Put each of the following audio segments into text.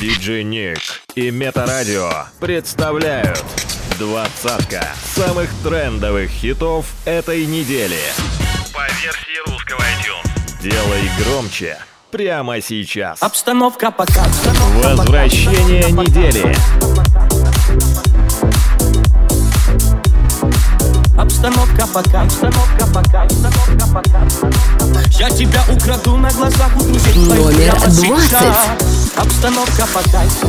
Диджей Ник и Метарадио представляют двадцатка самых трендовых хитов этой недели. По версии русского iTunes. Делай громче прямо сейчас. Обстановка пока. Возвращение недели. Обстановка пока, обстановка пока, обстановка пока. Я тебя украду на глазах у друзей твоих Номер прямо 20. сейчас. Обстановка по кайфу.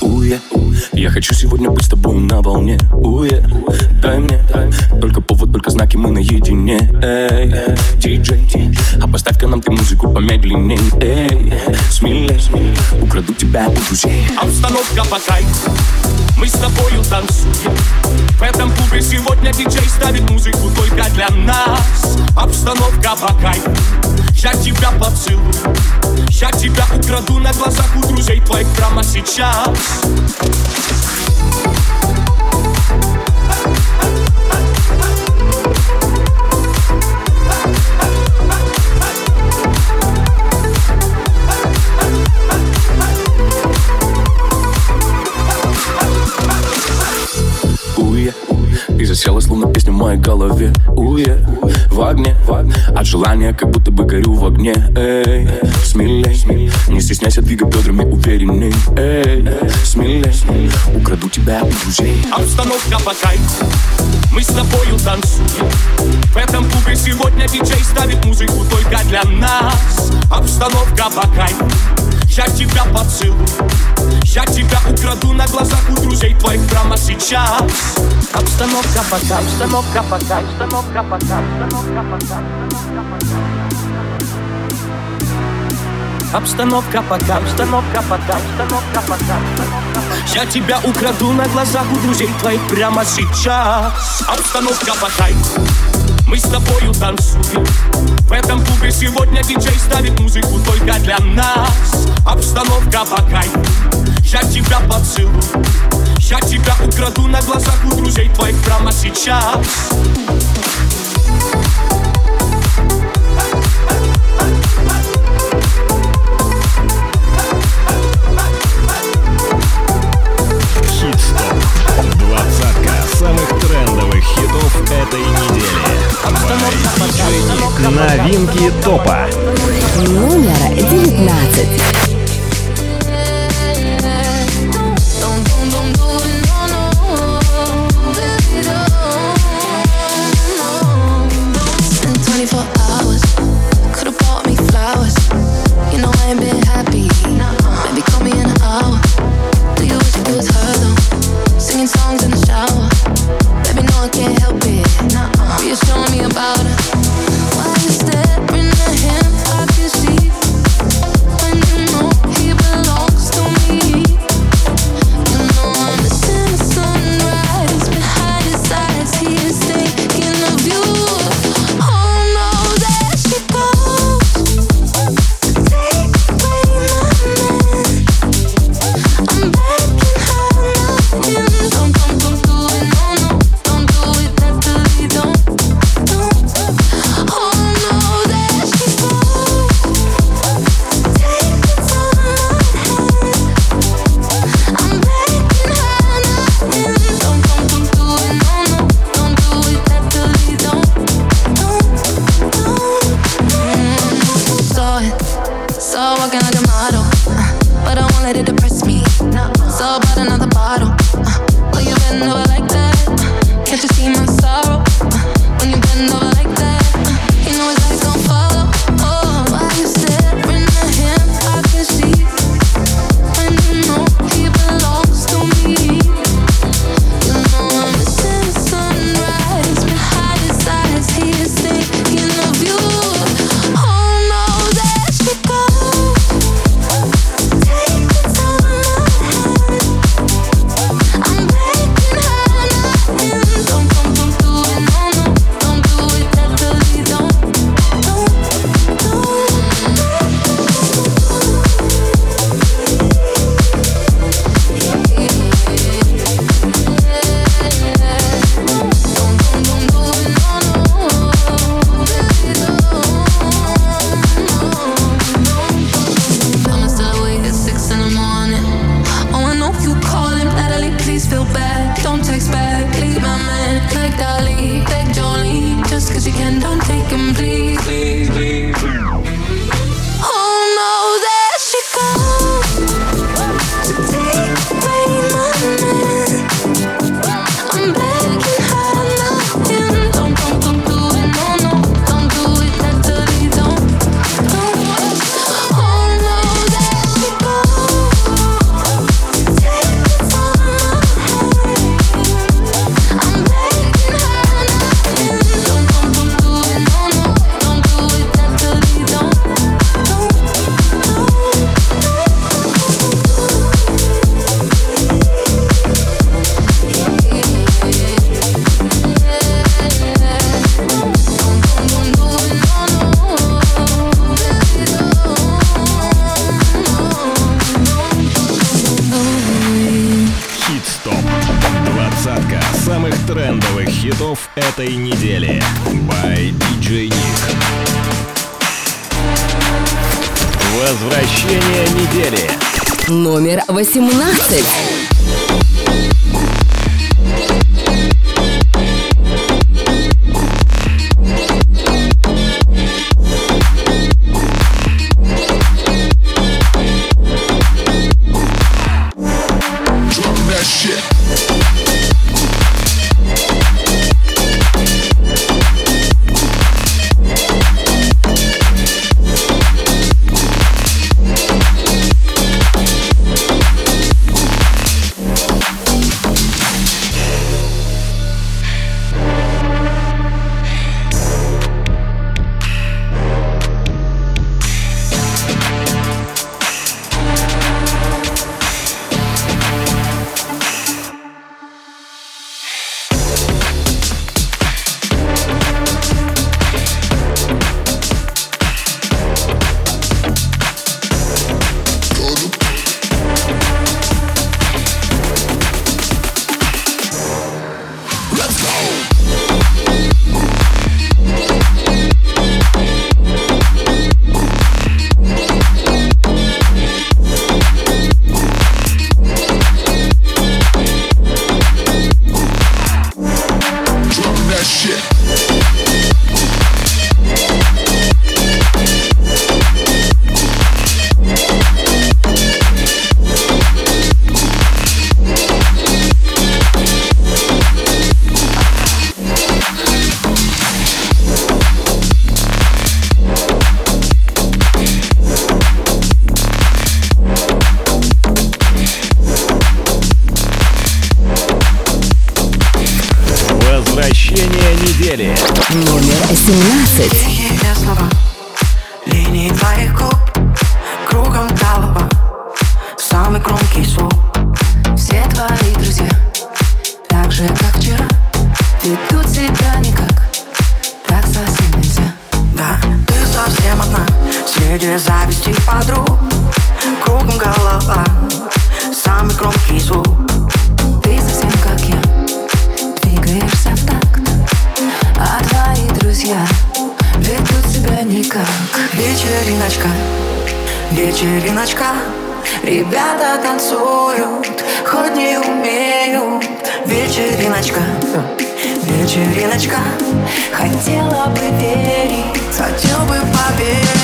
Уе, я хочу сегодня быть с тобой на волне. Уе, дай мне Только повод, только знаки, мы наедине. Эй, диджей А поставь-ка нам ты музыку помедленней. Эй, смелей Украду тебя у друзей. Обстановка по кайфу Мы с тобою танцуем. В этом клубе сегодня диджей ставит музыку только для нас. Обстановка по кайфу Я тебя поцелую. Я тебя украду на глазах у друзей твоих прямо сейчас. Уе, и засела словно песня в моей голове. Уе, в огне, от желания как будто бы горю в огне. Эй, смелей, не стесняйся, двигай бедрами уверенней. Эй, смелей, украду тебя у друзей. Обстановка по кайфу, мы с тобою танцуем. В этом клубе сегодня диджей ставит музыку только для нас. Обстановка по кайфу, я тебя поцелую. Я тебя украду на глазах у друзей твоих прямо сейчас. Обстановка пока, обстановка пока, обстановка пока, обстановка пока, Обстановка пока, обстановка пока, обстановка пока, Я тебя украду на глазах у друзей твоих прямо сейчас. Обстановка по кайфу мы с тобою танцуем. В этом клубе сегодня диджей ставит музыку только для нас. Обстановка по кайфу. Я тебя поцелую. Я тебя украду на глазах у друзей твоих прямо сейчас Новинки топа. Номер 19. come through сразу Вечериночка Хотела бы верить Хотел бы поверить.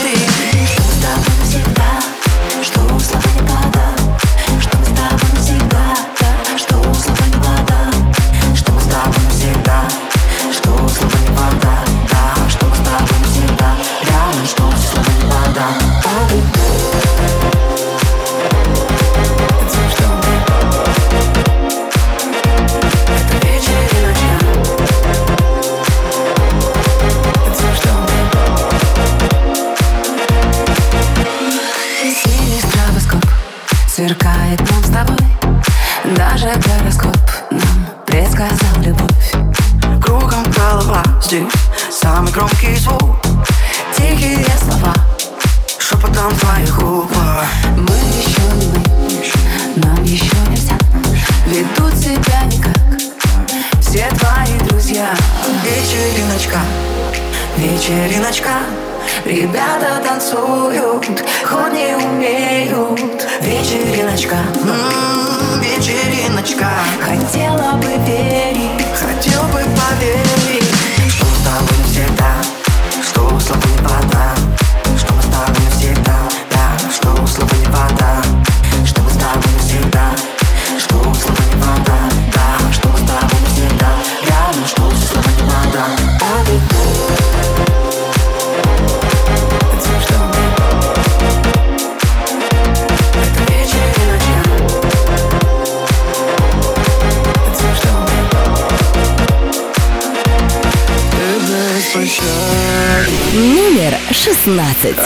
16.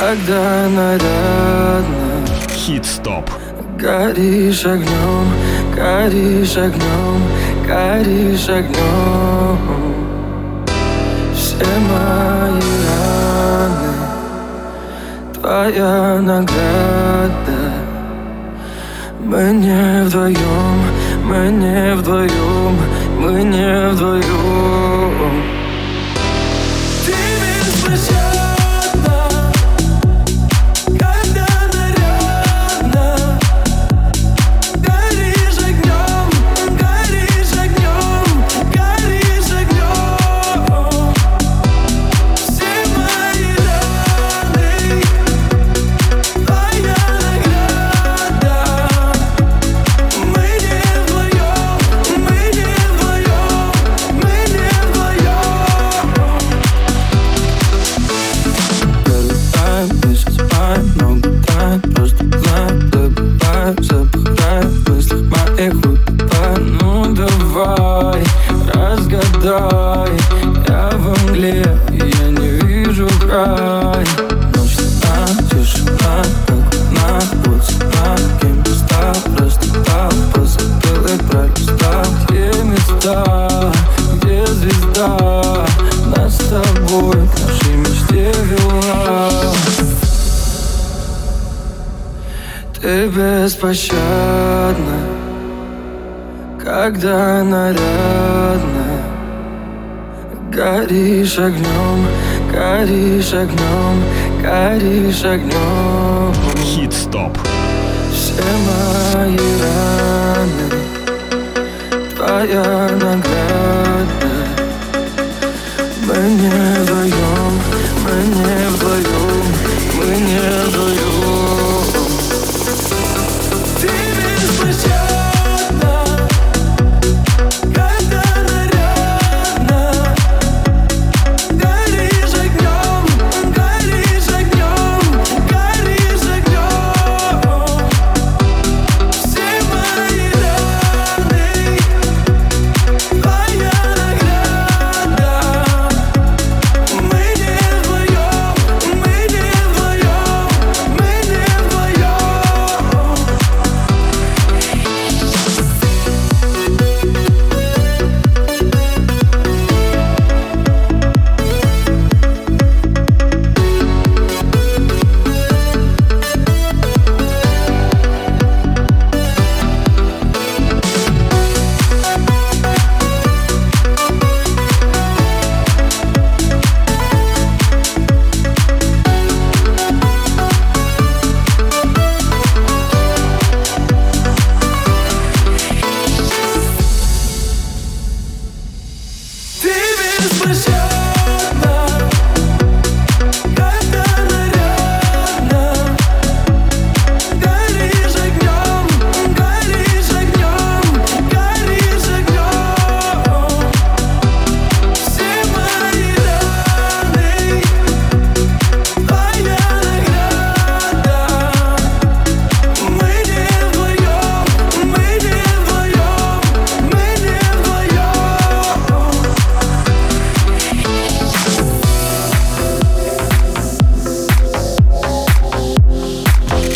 Хит-стоп Горишь огнем, горишь огнем, горишь огнем. Все мои раны Твоя награда. Мы не вдвоем, мы не вдвоем, мы не вдвоем. звезда, где звезда Нас с тобой к нашей мечте вела. Ты беспощадна, когда нарядна. Горишь огнем, горишь огнем, горишь огнем. Хит-стоп. Все мои раны. I'm glad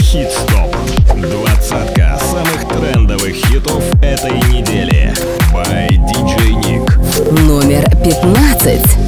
Хит Стоп. Двадцатка самых трендовых хитов этой недели. By DJ Nick. Номер пятнадцать.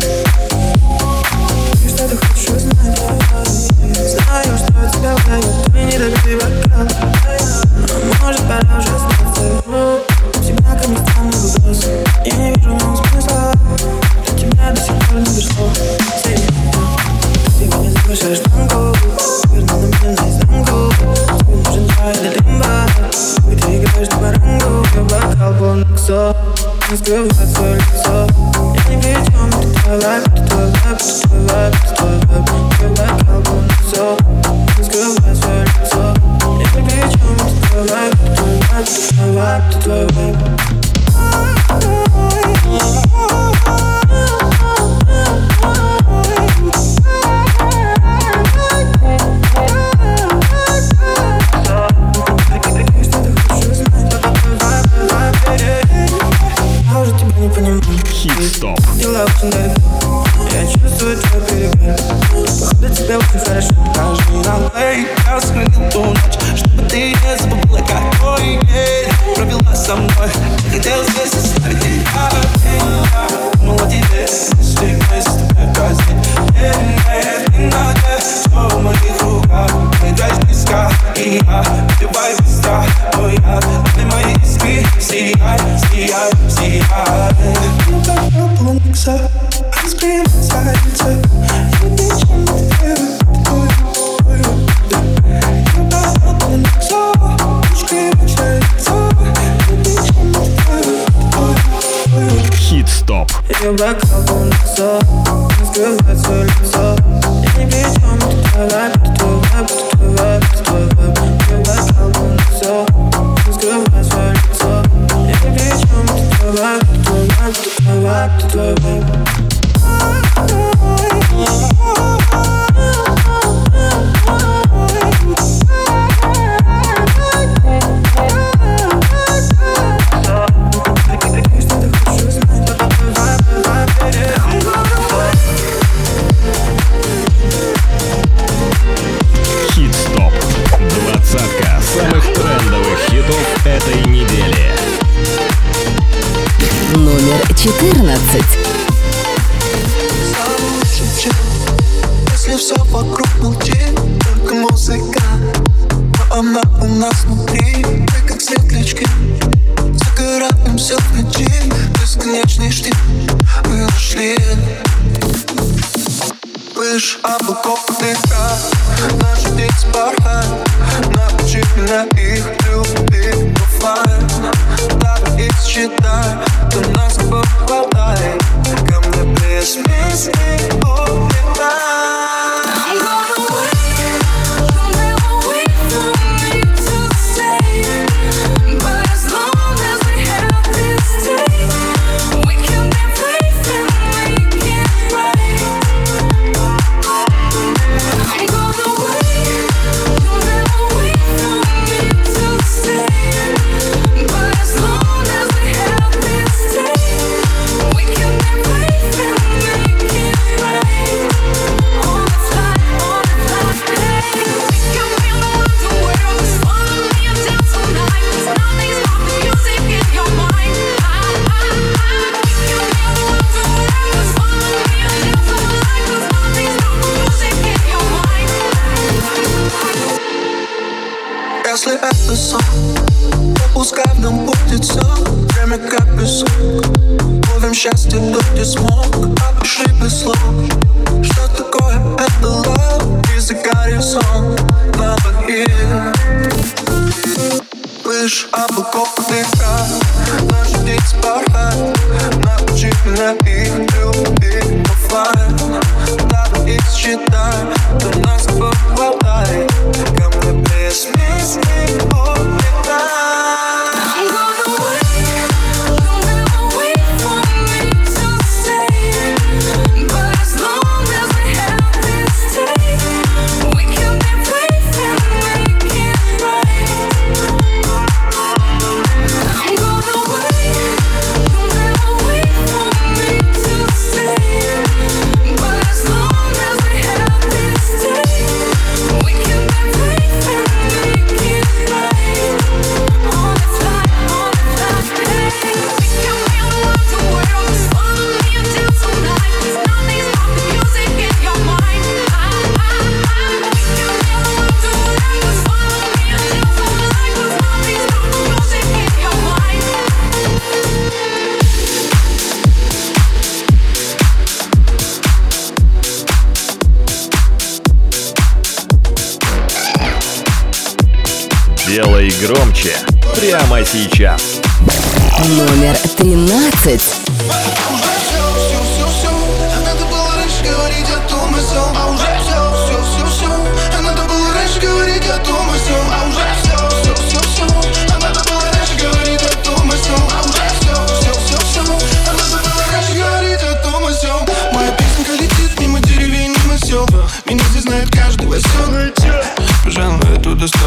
Ее облака в носах Скрывается лицо Я не причем, ты твоя, ты твоя, ты твоя, ты твоя Ее облака в носах Скрывается лицо Я не причем, ты твоя, ты твоя, ты твоя, ты твоя 14. Светлячки Загораемся вместе.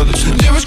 others. Never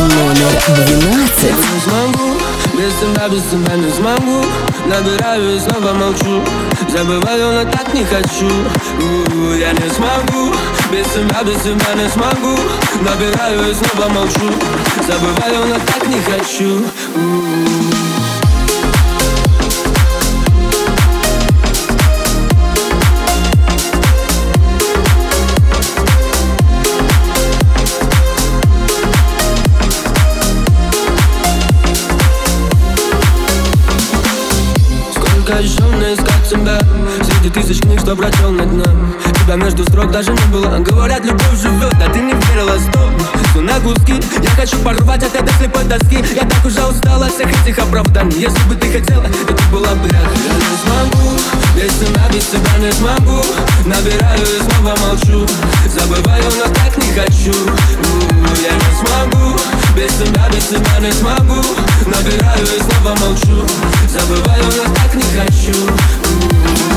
Номер 12. Не смогу, без тебя, без тебя не смогу. Набираю и снова молчу. Забываю, но так не хочу. У-у-у, Я не смогу, без тебя, без тебя не смогу. Набираю и снова молчу. Забываю, но так не хочу. У-у-у. Среди тысяч книг, что прочел на дне Тебя между строк даже не было. Говорят, любовь живет, а ты не верила, стоп. Все на куски, я хочу порвать от этой слепой доски. Я так уже устала от всех этих оправданий. Если бы ты хотела, то ты была бы рядом. Я не смогу, без тебя, без тебя не смогу. Набираю и снова молчу. Забываю, но так не хочу. Я не смогу, без тебя, без тебя не смогу. Набираю и снова молчу. Забываю, но так не хочу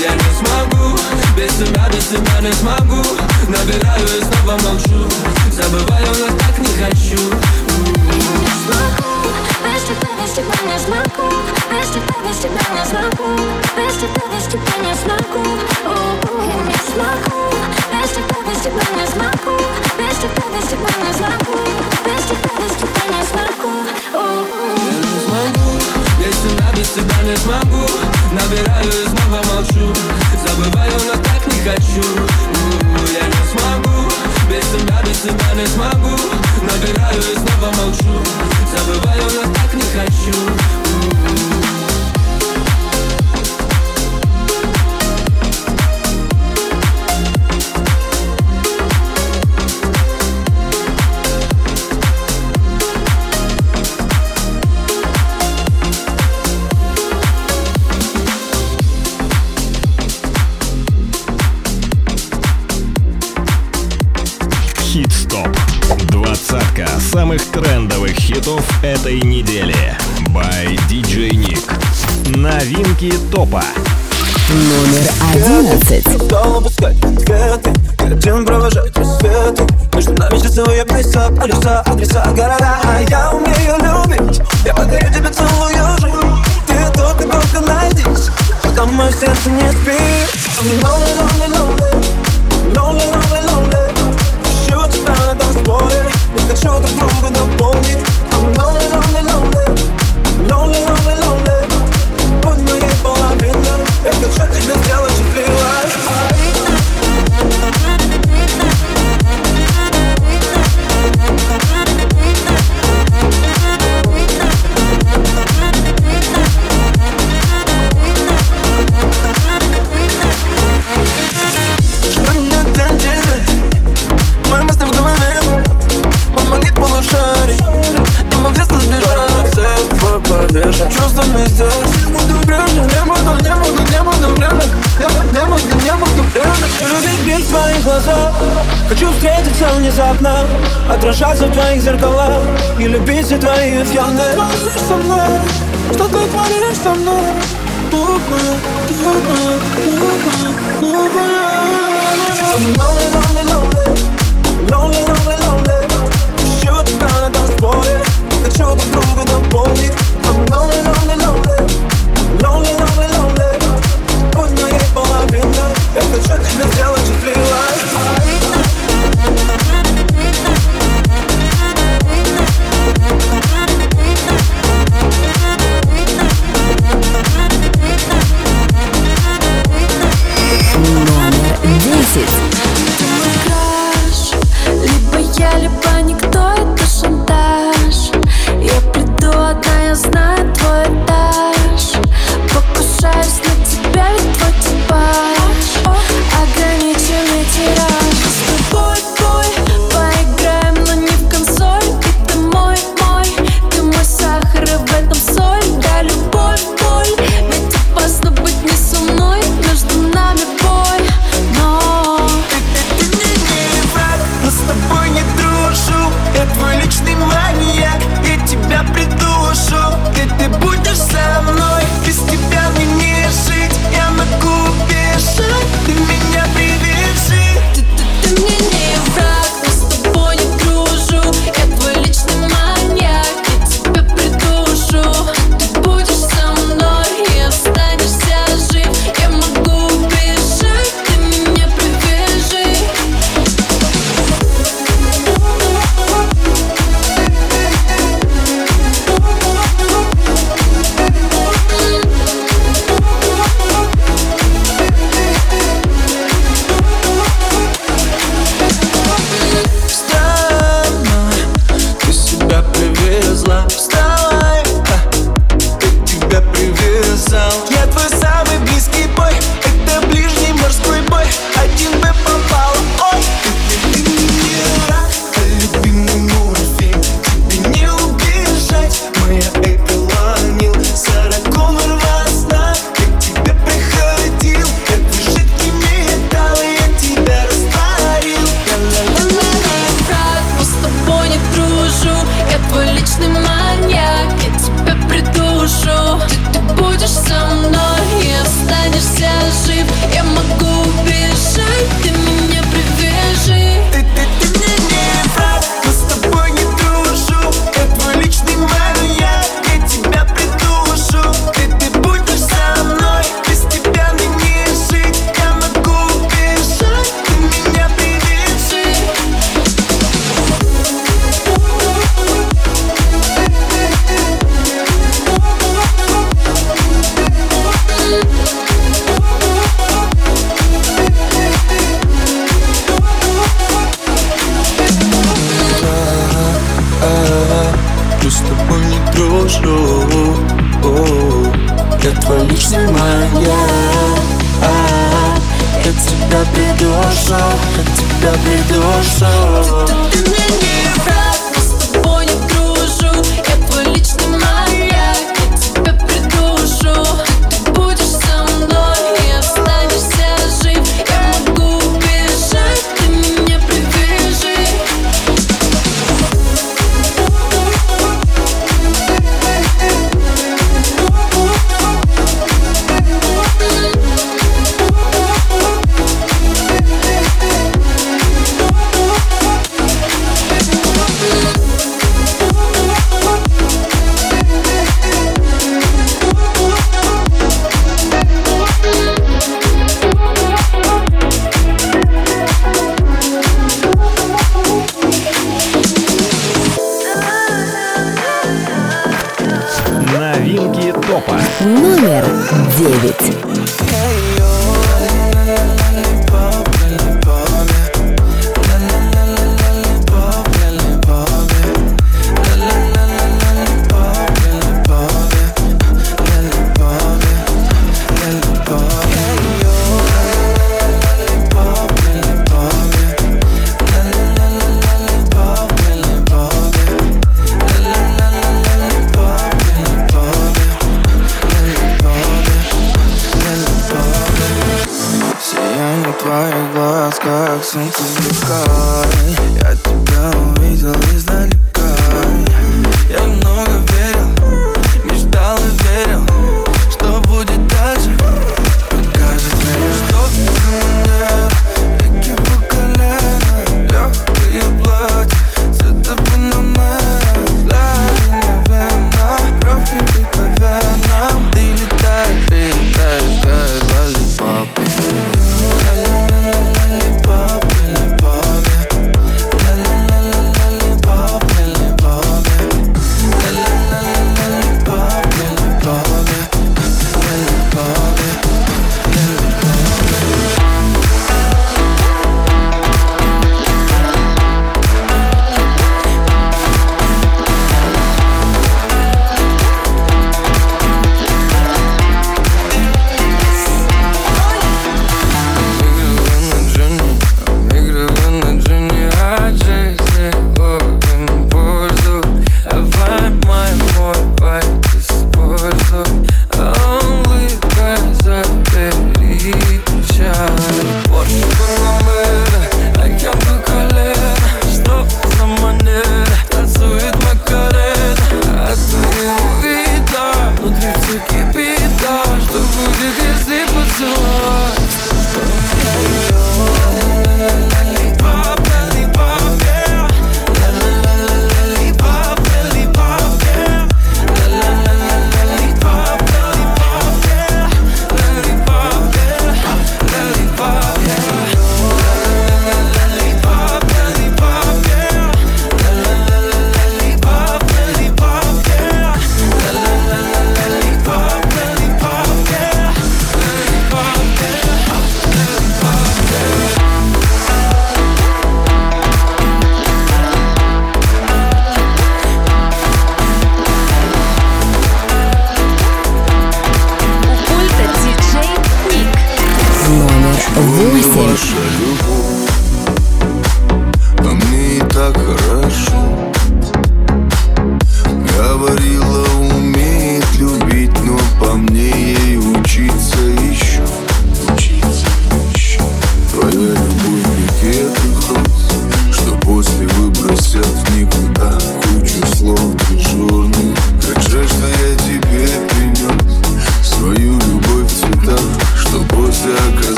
Я не смогу, без тебя, без тебя не смогу Набираю и снова молчу Забываю, но так не хочу не смогу Без тебя, без тебя не смогу Без тебя, без тебя не смогу не смогу Без тебя, без тебя не смогу Без тебя, без тебя не смогу, тебя, без тебя не смогу Набираю и снова молчу. Забываю, но так не хочу. У-у-у, Я не смогу, без тебя, без тебя не смогу. Набираю и снова молчу. Забываю, но так не хочу. У-у-у. Самых трендовых хитов этой недели. By DJ Nick. Новинки топа. Номер 11. Стал опускать конфеты Хотим провожать рассветы. Между нами часовые пояса, полюса, адреса, города. А я умею любить. Я подарю тебе целую жизнь. Ты только, только найдись. Пока мое сердце не спит. Lonely, lonely, lonely Lonely, lonely, lonely Ищу тебя на танцполе Не хочу друг друга дополнить I'm lonely, lonely, lonely. Lonely, lonely, lonely. Будь моей половиной Я хочу тебя сделать счастливой Твоих зеркалах И любить все твои фьяны Что ты Творишь со мной, что ты творишь со мной Глупая, глупая, глупая, глупая I'm lonely, lonely, lonely Lonely, lonely, lonely Ищу тебя на танцполе Хочу друг друга дополнить I'm lonely, lonely, lonely Lonely, lonely, lonely Будь моей половиной Я хочу тебя сделать счастливой было дружу. Я твой личный маньяк а, Я тебя придушу, я тебя придушу Ты, ты, ты мне не враг. номер девять.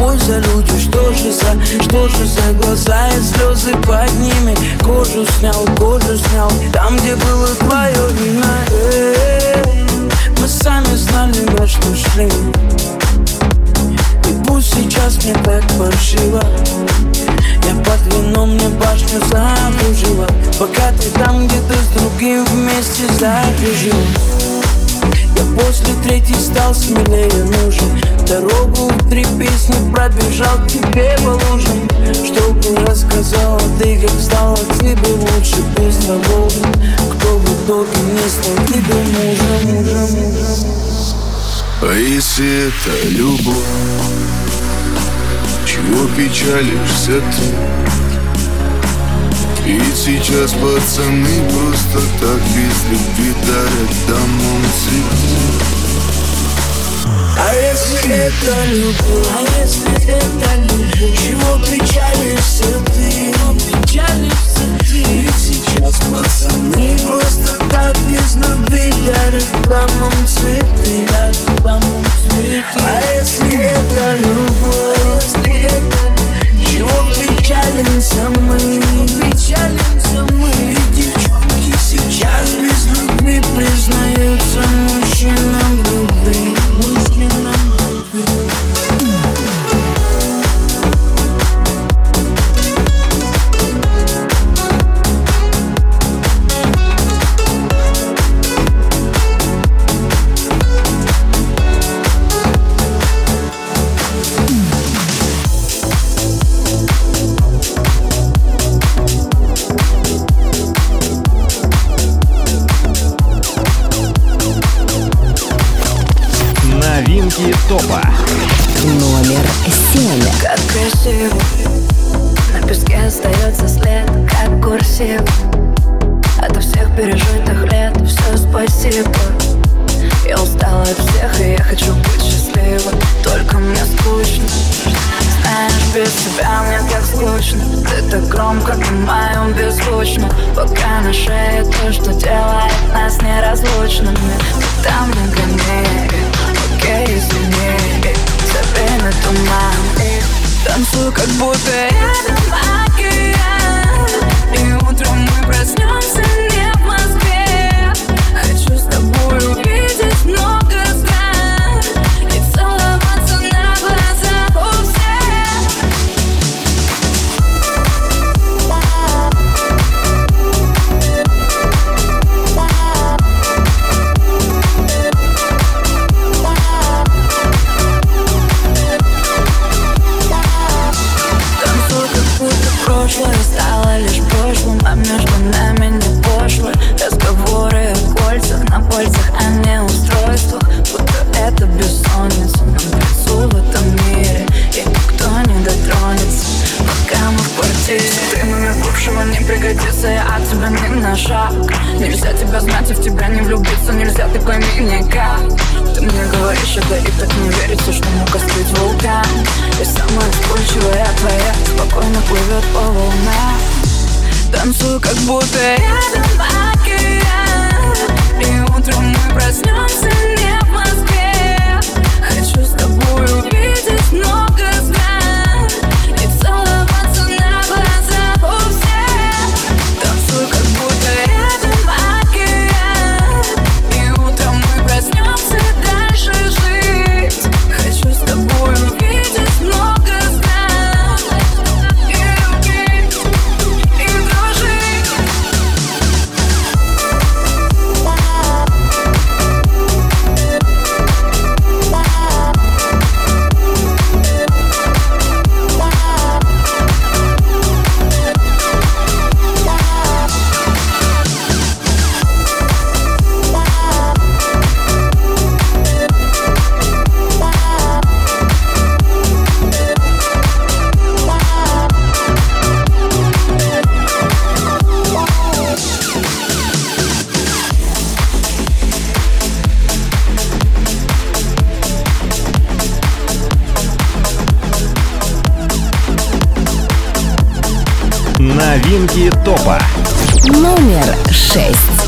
Мы с тобой за люди Что же за, что же за глаза и слезы под ними? Кожу снял, кожу снял, там где было твое Эй, Мы сами знали, на что шли. И пусть сейчас мне так паршиво. Я под вином мне башню закружила. Пока ты там где-то с другим вместе закружил Я после третьей стал смелее нужен. Дорогу в три песни пробежал к тебе по лужам Чтобы рассказала ты, как стало тебе лучше без того. Кто бы долгим не стал тебе мужем, мужем, мужем. А если это любовь Чего печалишься ты? Ведь сейчас пацаны просто так без любви дарят домом цветы А если это любовь, а если это любовь? Чего печалишься ты, печалишься ты? Ведь сейчас пацаны просто так без любви Дарят домом цветы, дарят домом цветы. А если это любовь, если это любовь Признаются мужчинам любви Танцую, как будто рядом океан. И утром мы проснемся не в Москве. Хочу с тобой увидеть много Новинки топа. Номер шесть.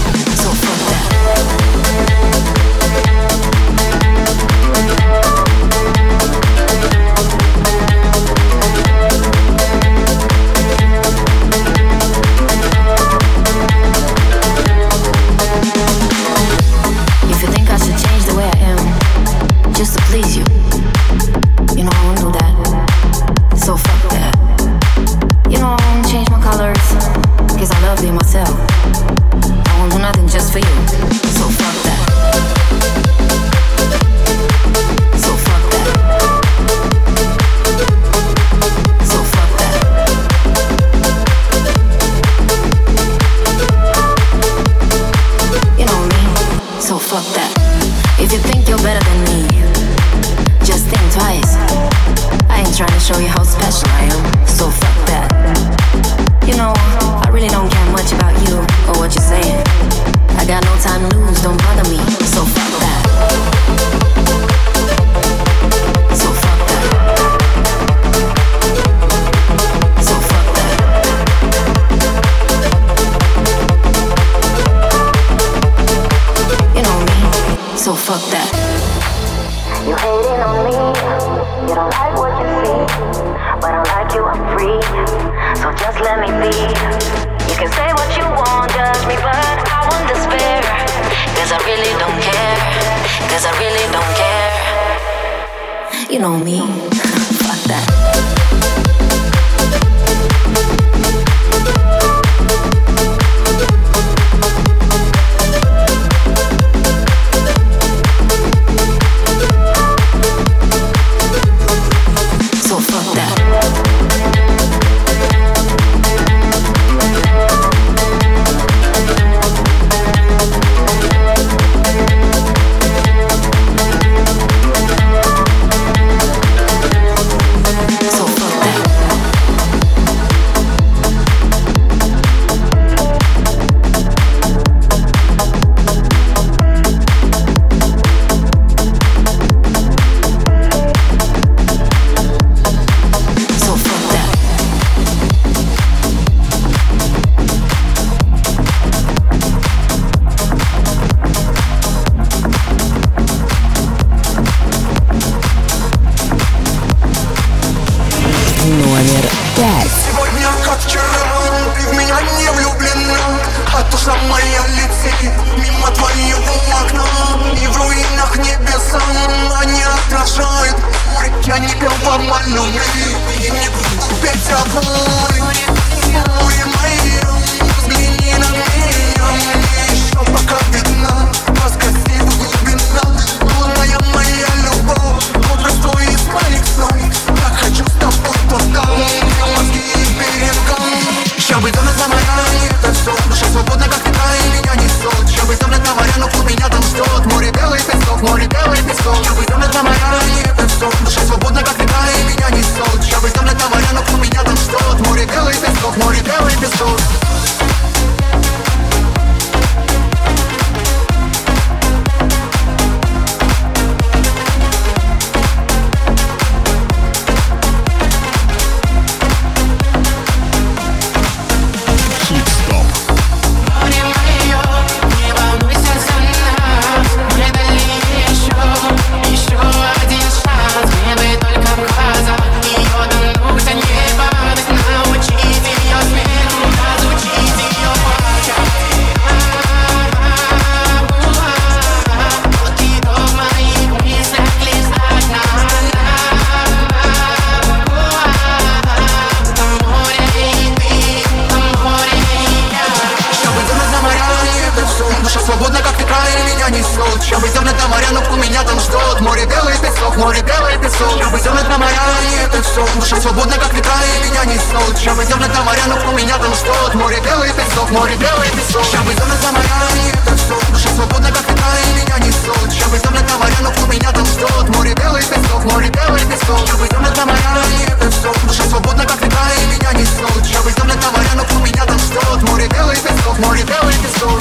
море, белый песок Я выйдем на моря, и это все Душа свободна, как ветра, и меня не снут Я выйдем на моря, но у меня там стот Море, белый песок, море, белый песок. Я выйдем на моря, и это все Душа свободна, как ветра, и меня не снут Я выйдем на моря, но у меня там стот Море, белый песок, море, белый песок. Я выйдем на моря, и это все Душа свободна, как ветра, и меня не снут Я выйдем на моря, но у меня там стот Море, белый песок, море, белый песок.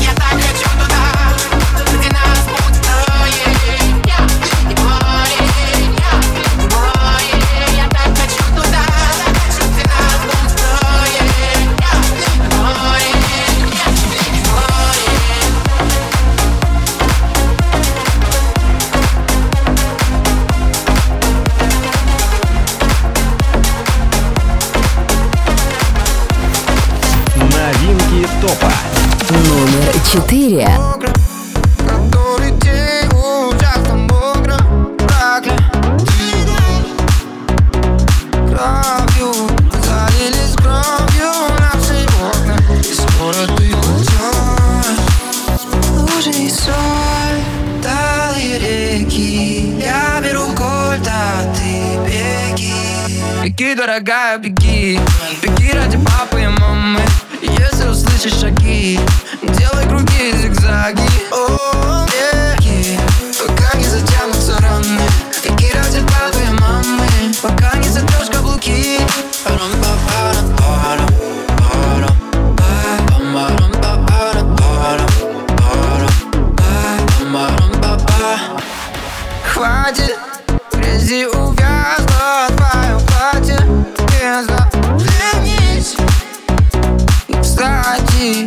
Я так хочу туда, где нас путь стоит 24. amizade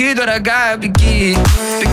Dora Gabi, Gui.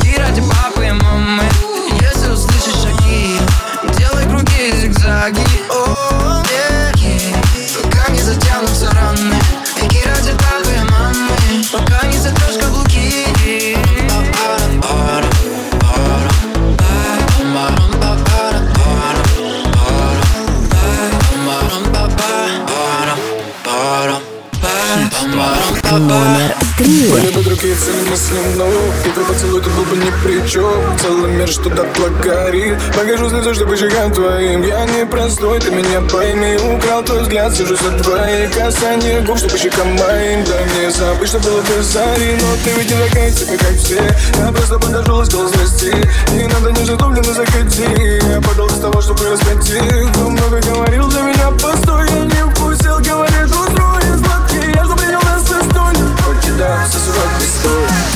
хочу Целый мир что так благорит. Покажу слезы, чтобы щекам твоим. Я не простой, ты меня пойми. Украл твой взгляд, сижу за твои касания, губ, чтобы щекам моим Да не забыть, что было без зари. Но ты ведь не такая, типа, как все. Я просто подожжу, стал злости. Не надо не на закати. Я подал из того, чтобы раскати Кто много говорил за меня, постой Я не вкусил, говорит, устрою сладкий Я же принял нас из Эстонии Хоть и да, все срок без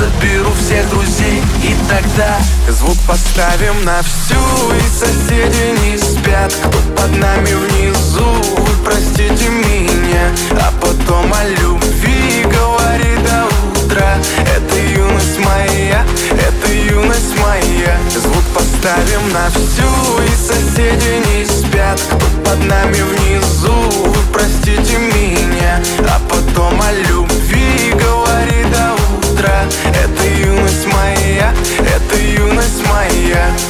соберу всех друзей, и тогда Звук поставим на всю И соседи не спят. Кто под нами внизу Вы простите меня. А потом о любви говори до утра. Это юность моя Это юность моя. Звук поставим на всю И соседи не спят. Кто под нами внизу Вы простите меня юность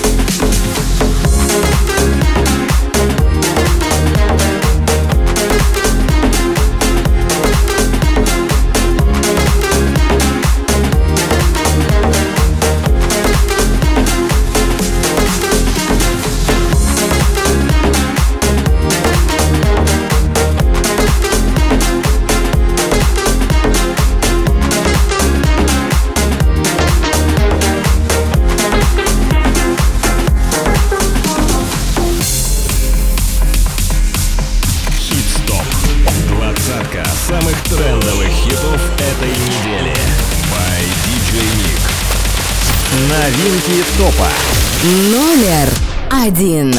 Номер один.